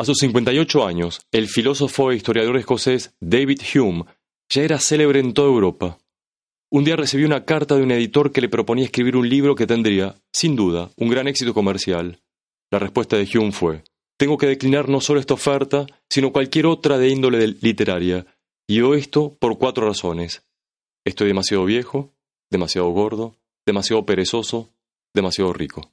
A sus 58 años, el filósofo e historiador escocés David Hume ya era célebre en toda Europa. Un día recibió una carta de un editor que le proponía escribir un libro que tendría, sin duda, un gran éxito comercial. La respuesta de Hume fue, tengo que declinar no solo esta oferta, sino cualquier otra de índole literaria, y esto por cuatro razones. Estoy demasiado viejo, demasiado gordo, demasiado perezoso, demasiado rico.